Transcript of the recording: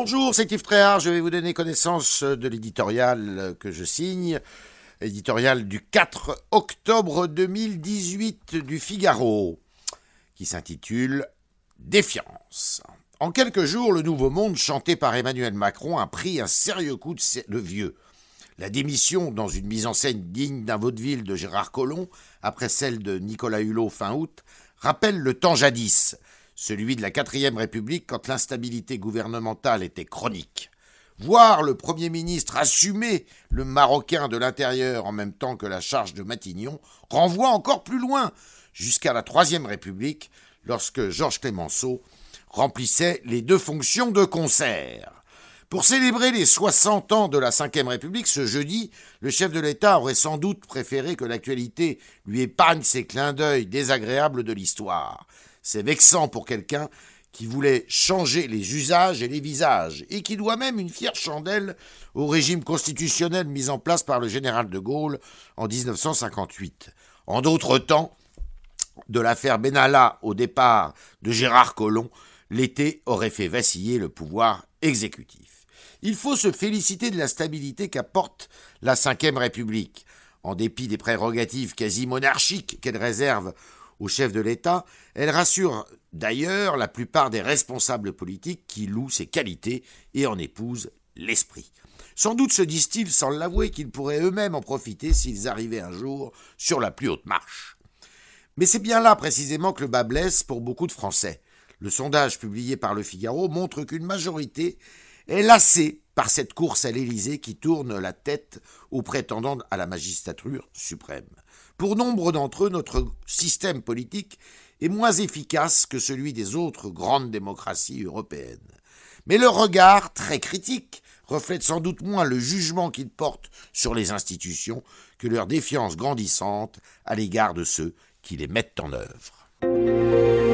Bonjour, c'est Yves Tréhard. Je vais vous donner connaissance de l'éditorial que je signe. Éditorial du 4 octobre 2018 du Figaro, qui s'intitule Défiance. En quelques jours, le Nouveau Monde, chanté par Emmanuel Macron, a pris un sérieux coup de, vieux. La démission, dans une mise en scène digne d'un vaudeville de Gérard Collomb, après celle de Nicolas Hulot fin août, rappelle le temps jadis, celui de la quatrième République quand l'instabilité gouvernementale était chronique. Voir le Premier ministre assumer le Marocain de l'intérieur en même temps que la charge de Matignon renvoie encore plus loin, jusqu'à la Troisième République, lorsque Georges Clémenceau remplissait les deux fonctions de concert. Pour célébrer les 60 ans de la Ve République ce jeudi, le chef de l'État aurait sans doute préféré que l'actualité lui épargne ces clins d'œil désagréables de l'histoire. C'est vexant pour quelqu'un qui voulait changer les usages et les visages, et qui doit même une fière chandelle au régime constitutionnel mis en place par le général de Gaulle en 1958. En d'autres temps, de l'affaire Benalla au départ de Gérard Collomb, l'été aurait fait vaciller le pouvoir exécutif. Il faut se féliciter de la stabilité qu'apporte la Ve République. En dépit des prérogatives quasi monarchiques qu'elle réserve au chef de l'État, elle rassure d'ailleurs la plupart des responsables politiques qui louent ses qualités et en épousent l'esprit. Sans doute se disent-ils sans l'avouer qu'ils pourraient eux-mêmes en profiter s'ils arrivaient un jour sur la plus haute marche. Mais c'est bien là précisément que le bas blesse pour beaucoup de Français. Le sondage publié par le Figaro montre qu'une majorité est lassé par cette course à l'Élysée qui tourne la tête aux prétendants à la magistrature suprême. Pour nombre d'entre eux, notre système politique est moins efficace que celui des autres grandes démocraties européennes. Mais leur regard, très critique, reflète sans doute moins le jugement qu'ils portent sur les institutions que leur défiance grandissante à l'égard de ceux qui les mettent en œuvre.